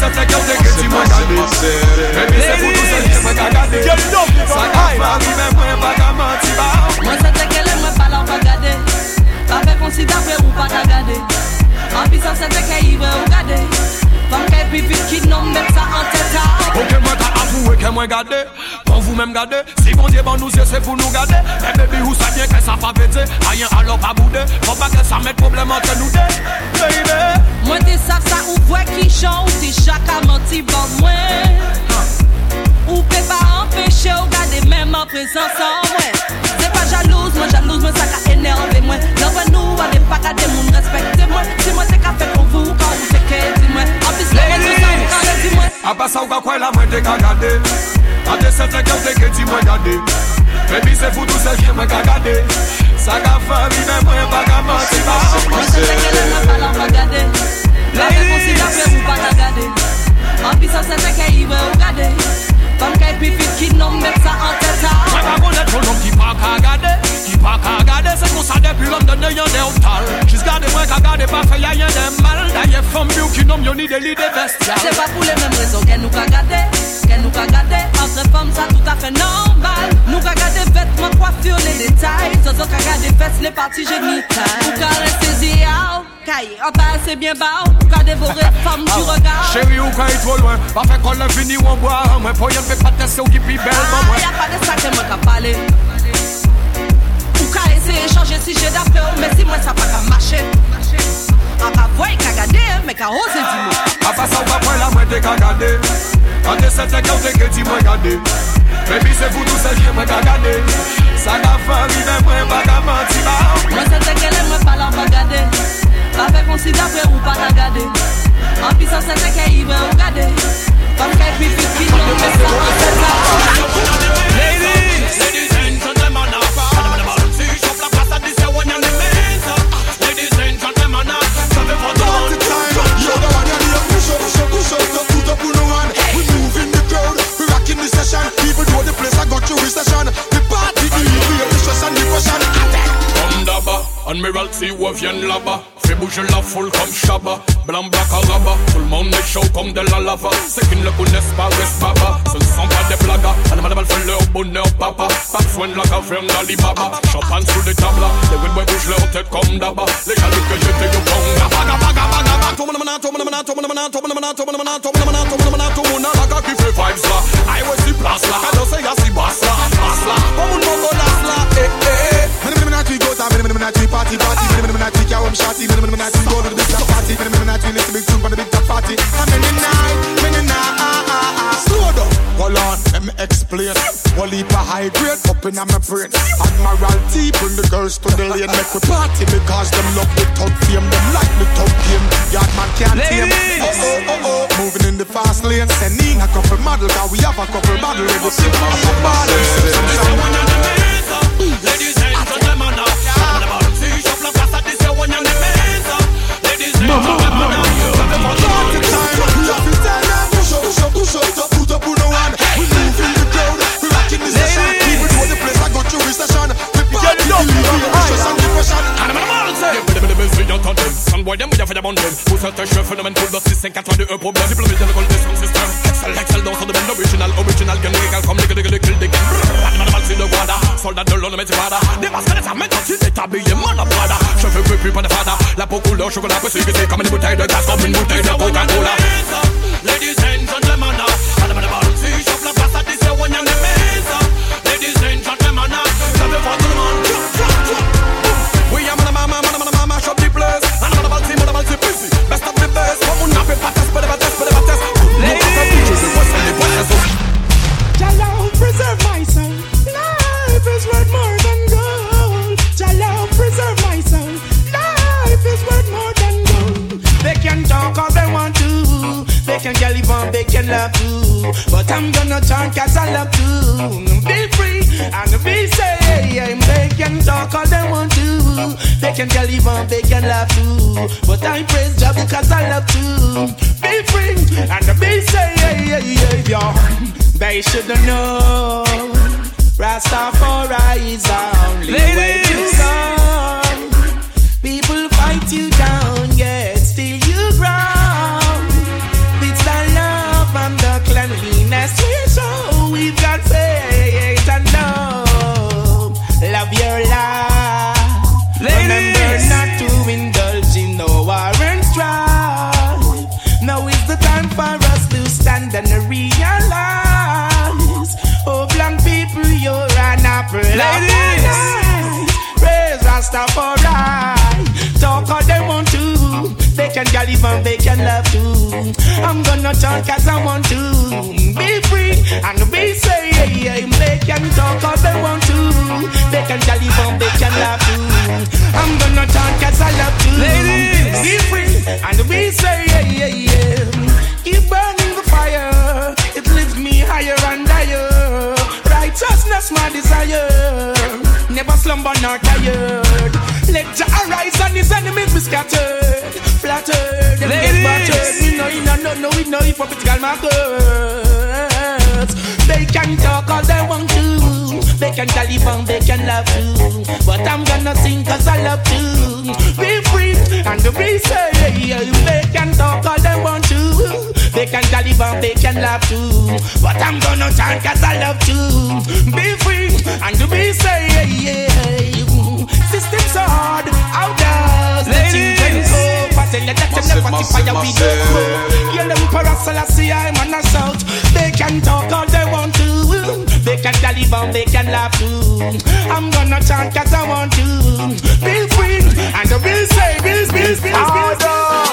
sa fèk yo deke di mwen gade Mè mi se pou tou sa di mwen gade Sa ka fami mè mwen baka manti ba. Mwen se teke le mwen pala mwen gade Pa fè konsi dapè ou pa ka gade An pi sa se teke iwe ou gade Fak epi pis ki nom met sa an teta Ok mwen ta avouwe ke mwen gade Pan vou men gade Si bon diye ban nou se se pou nou gade E bebi ou sa bien ke sa pa pete Ayen alo pa boude Fon pa ke sa met problem an te nou de Baby. Mwen te sa sa ou vwe ki chan Ou ti chaka man ti ban mwen Ou pe pa empeshe ou gade Mem an prezansan mwen Se pa jalouse mwen jalouse mwen mwen Aba sa ou ka kwen la mwen te ka gade Ade se te ke ou te ke ti mwen gade Baby se foutou se jye mwen ka gade Sa ka fami men mwen pa ka manti ba Mwen se te ke le mwen pala ou pa gade La fe ou pa ta gade An pi sa se te ke iwe ou gade Fam ke pi fit ki nom met sa an teta Mwen pa konet kon nom ki pa ka gade Ki pa ka gade Se kon sa depi lom dene yon de otal Jis gade mwen ka gade pa fe ya yon de mal. Da ye fom biou ki nom yon ni de li de bestial Se pa pou le menm rezon gen nou ka gade Gen nou ka gade Entre fom sa tout a fe normal. Nou ka gade vetman, coiffure, les détails. Zozo ka gade fes, les parties génitales. Ou ka reste ziyaw Kaye, an pa ase bien baw Ou ka devore fom du regard. Chéri ou ka yi tro lwen Pa fe kon le fini ou an boa Mwen po yon pe patese ou ki pi bel Ah, man mwen y'a pas de ça que moi ka pale Ou ka ese changer si j'ai d'après Mais si moi ça pas ka marcher. An ka voy ka gade, mais ka ose di mou Aba sa ou ka kwen la mwen te ka gade Ade se te ke ou te ke ti mwen gade Baby se foutou se jye mwen ka gade Sa ka fami men mwen pa ka manti d'aba, Admiral T ou vient là-bas. Fais bouger la foule comme Shabba. Blanc, black, arabe. Tout le monde est chaud comme de la lava. Ceux qui ne le connaissent pas, reste baba. Ce ne sont pas des blagues. Animal mal fait leur bonheur, papa. Pas besoin de la caverne d'Alibaba. Champagne sous les tables. Les Winboys bougent leur tête comme d'aba. Les jaloux que j'étais au bon. Gaba, gaba, gaba, gaba. Tout le monde a, tout le monde a, tout le monde a, tout le monde a, tout le monde a, tout le monde a, tout le monde a, tout le monde a, la qui fait vibes là. I was the place là. Quand on sait y'a si basse là, party. I'm in the night, in the night. Slow down, hold on, let me explain. One leap of high grade up in my brain. Admiral T bring the girls to the lane, make we party because them love the top fame, them like the top game. Yard man can't tame. Oh oh oh oh, moving in the fast lane, sending a couple model, cause we have a couple model ready to pop up bottom. Ladies and gentlemen, to see shop la place à 10 c'est one and the mains. Ladies and gentlemen, push up, push the crowd, we rocking place I got you recession, we party, and depression. Boy, them, we a fait des bonnes Pour certains chefs, phénomène pour le 6, 5, 4, 2, 1 problème Diplômé de l'école des sound system Excel, excel dans son domaine Original, original, the c'est Comme une bouteille de gaz, comme une bouteille de Coca-Cola I'm gonna talk cause I love to. Be free and be safe. They can talk all they want to. They can get live on, they can love too. But I praise Jah because I love to. Be free and be safe. They should've known time for us to stand and realize. Oh, black people, you're an apple. Ladies, praise Rastafari. Talk all they want to. They can gallivant, and they can love too. I'm gonna talk as I want to. Be free and be safe. They can talk all they want to. They can gallivant, and they can love too. I'm gonna talk as I love to. Ladies, be free and be safe. Tired. Let Jah arise and his enemies be scattered. Flattered, them get battered. We know, we know, no, we know, for political markers. They can talk all they want to. They can Taliban, they can love you. But I'm gonna sing cause I love to. Be free and be safe. They can talk all they. They can Taliban, they can laugh too. But I'm gonna chant cause I love to. Be free and to be safe. Systems are hard, how does the Ladies. children go? But tell you that you Massive, never massive, fire we massive. don't go. Yeah, them Selassie, I'm on a shout. They can talk all they want to. They can Taliban, they can laugh too. I'm gonna chant cause I want to. Be free and to be safe, be, be, be, be, be. En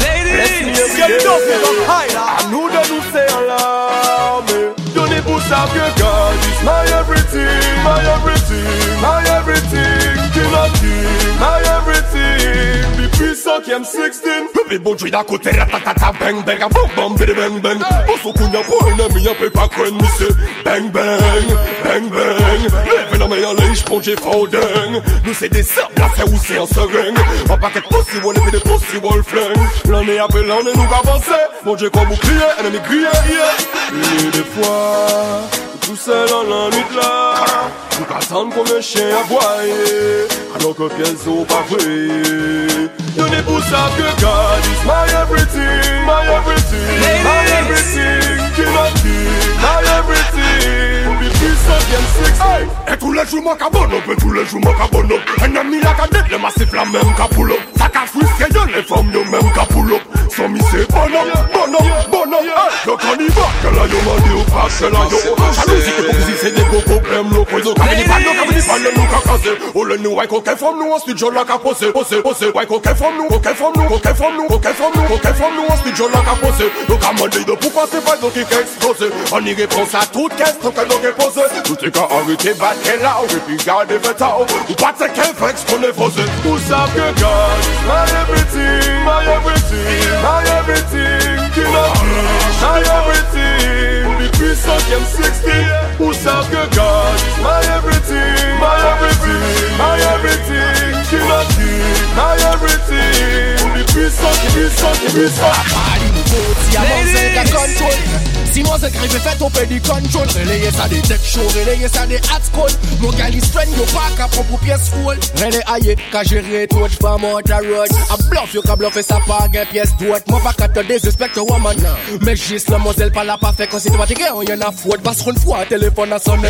Ladies. Get up, get up higher And who they do say alarm me Don't they put up your God is my everything, my everything, my everything King king, my everything The peace of M16 Ribuji da kutera ta bang bang Boom bam bidi bang bang. Bosu kunya poine minha pepa kwen mi se Bang bang, bang bang. Leve na meia linge pour j'ai fonding Nous c'est des cerfs, là c'est où c'est en Un paquet de pussy wall et des pussy wall fling L'année après l'année nous avancer grillé, yeah. Et des fois, tout seul dans la nuit là. Nous attendons comme un chien à voyer Alors que pièce au vraies Donnez pour ça que God. Is my everything, my everything, my everything King of king, my everything. The peace of them six. Et tous les jours mon cabonne up, et tous les jours mon cabonne up Un ami la cadette, le massif la même capoule up Ça qu'a frustré, yo les femmes yo même capoule up Sans mi c'est bon up, bon up, bon up Hey, Donc on y va, que là yo m'a dit ou pas, que là yo Jalousie, hypocrisie, c'est des gros problèmes Yo comme ni pan, yo comme ni pan, nous qu'a cassé Oh le nous, ouais, coquin femme nous, ensuite je l'a qu'a posé Posé, posé, ouais, coquin femme nous, coquin femme nous, coquin femme nous, coquin femme nous, coquin femme nous, ensuite je l'a qu'a posé Donc à mon dit de pourquoi c'est pas nous qui qu'a explosé On y répond à toute question que nous qu'a posé Tout est qu'à arrêter, battre là, et puis garder fait ça Ou pas de qu'un vex qu'on est posé. Tout ça God my everything, my everything, my everything of kings, my everything peace them 16 Who serve que God my everything, my everything, my everything King of kings, my everything peace the peace the peace of Si à Marseille Ladies. qu'à contrôle. Si moi c'est crivé fait on peut du contrôle. Relayer ça des tech show, relayer ça des hot school Mon gars il strain yo pas qu'à propre pièce full. Relay aïe, qu'à gérer tout, j'pas mon ta road A bluff yo qu'à bluffer ça pas gain pièce droite. Moi pas qu'à te désrespecte woman. Mais juste la moselle pas la pas fait quand c'est fatigué on a faute Parce qu'une fois téléphone a sonné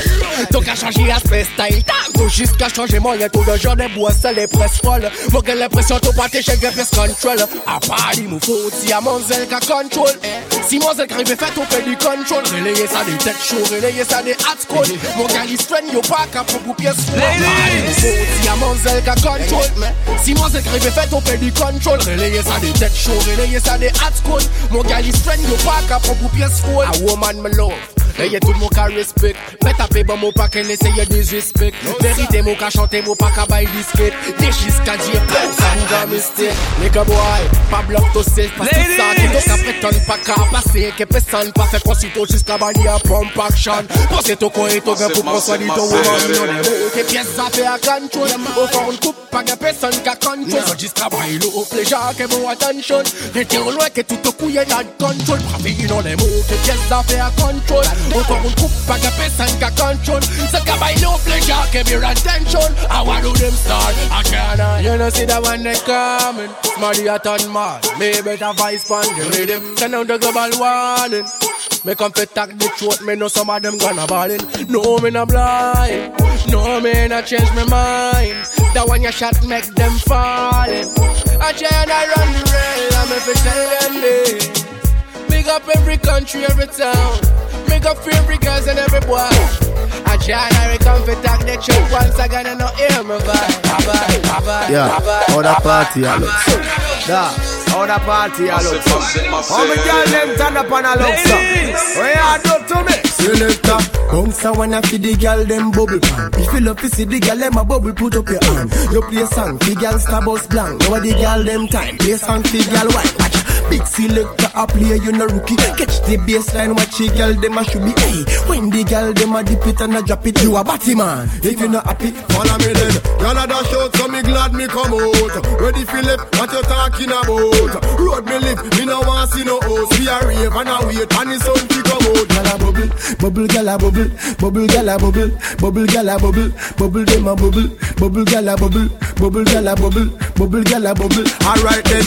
Donc à changer aspect style Tango jusqu'à changer moyen tout de genre des bois ça les presse folle Mon gars l'impression tout pas t'es chez pièce control. À Paris mou faut si à Monzel qu'à contrôle Si Monzel qu'arrive fait on fait du control Relayer ça des tech show, relayer ça des hot school Mon gars il strain yo pas qu'à propre pièce full À Paris mou faut si à Monzel qu'à contrôle. Si Monzel qu'arrive fait on fait du control Relayer ça des tech show, relayer ça des hot school Mon gars il strain yo pas qu'à propre pièce full A woman me love Eye tout moun ka respect Mè tape bon mou pa ken eseye disrespect. Verite mou ka chante mou pa ka bay disket De jiska diye sa mou mistake Nigga boy, pa blok to self Pas tout sa ki do ka preton pa ka pase Ke pesan pa fe konsito jiska bani a pump action Pose to ko e to pou di yon e mou ke a fe a Ou fa un coupe pa gen pesan ka control So jiska bay lo ou pleja ke mou attention Rete ou lwen ke tout kouye nan Bravi yon e mou ke pièce a fe a control Ou fa un coupe pa gen pesan ka control? So ka bay lo ou pleja ke your attention. I want do them start I can't You know see that one they coming Smarty a ton man. Me better vice pan the rhythm. Send out the global warning. Me come fit tack the throat Me know some of them gonna ballin. No me not blind. No me not change my mind. That one you shot make them fallin. I I run the rail I'm if tell them this. Big up every country, every town me go every girls and every boy. I try to come for talk the truth once again and not hear me vibe. Vibe, vibe, Yeah, vibe, how that party I vibe. look. Da, how that party I look. How me girl them turn up and I look so. What you do to me? Selector, bounce a wanna feed the girl them bubble pan. If you love to see the girl them a bubble, put up your hand. You play song, the girl star bus blank. Now the girl them time, play song, the girl white. Big selector a play, you no rookie. Catch the baseline, watch the girl them a should be. Hey, when the girl them a dip it and a drop it, you a batty man. If you not happy, Follow me then. Y'all a dash out, so me glad me come out. Ready left, what you talking about? Road me live, me no want see no host. We a rave and a wait, and the sun to come out. Gyal a bubble, bubble gyal a bubble, bubble gyal a bubble, bubble gyal a bubble, bubble dem a bubble, bubble gyal a bubble, bubble gyal a bubble, bubble gyal a bubble. Alright then,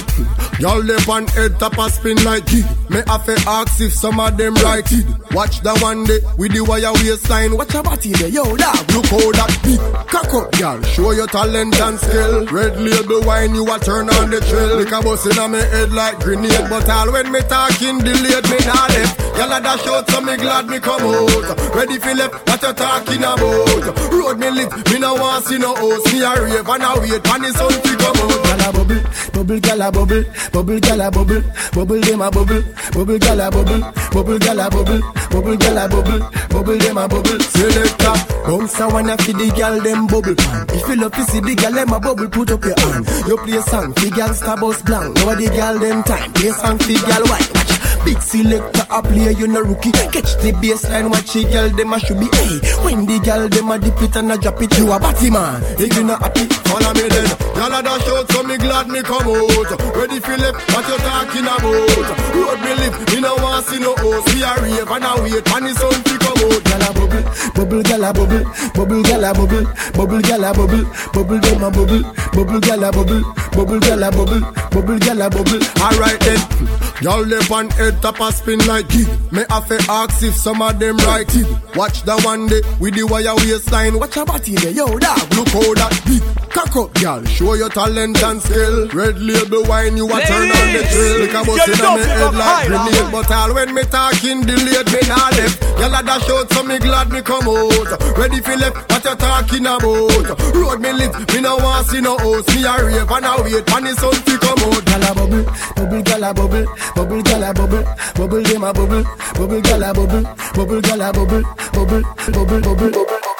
y'all lip on head top a spin like it. Me have to ask if some of them right it. Watch the one day with the wire waistline. Watch your body there, yo dog. Look how that big cock up, y'all. Show your talent and skill. Red label wine, you a turn on the trail. Lick a bus in me head like grenade, but all when me talking delayed, me not left. Y'all a dash out, so me glad me come out. Ready for left, what you talking about? Road me lit, me no want see no host. Me a rave and a wait, and the sun to come out. Gyal a bubble, bubble gyal a bubble, bubble gyal a bubble, bubble dem a bubble, bubble gyal a bubble, bubble gyal a bubble, bubble gyal a bubble, bubble dem a bubble. Selector, bounce a wanna feed the gyal them bubble pan. If you love to see the gyal them a bubble, put up your hand. You play song, the gyal star bus blank. Now the gyal them time, play song, the gyal white. Big selector a play, you no rookie. Catch the baseline, watch the girl them a should be. Hey, when the girl them a dip it and a drop it, you a batty man. If you not happy, Follow me then. Y'all a dash out, so me glad me come out. Ready left, what you talking about? Road me live, me no want see no host. We a rave and a wait, and the sun to come out. gyal a bubble, bubble gyal a bubble, bubble gyal a bubble, bubble gyal a bubble, bubble them a bubble, bubble gyal a bubble, bubble gyal a bubble, bubble gyal a bubble. Alright then, y'all lip on head top a spin like it. Me have to ask if some of them right it. Watch the one day with the wire waistline. Watch your body there, yo dog. Look how that big cock up, y'all. Show your talent and skill. Red label wine, you a turn on the trail. Like a bus in me head like grenade, but all when me talking delayed, me not left. Y'all a dash out, so me glad me come out. Ready for left, what you talking about? Road me lit, me no want see no host. Me a rave and a wait, and the sun to come out. Gyal a bubble, bubble gyal a bubble, bubble gyal a bubble, bubble dem a bubble, bubble gyal a bubble, bubble gyal a bubble, bubble, bubble, bubble, bubble.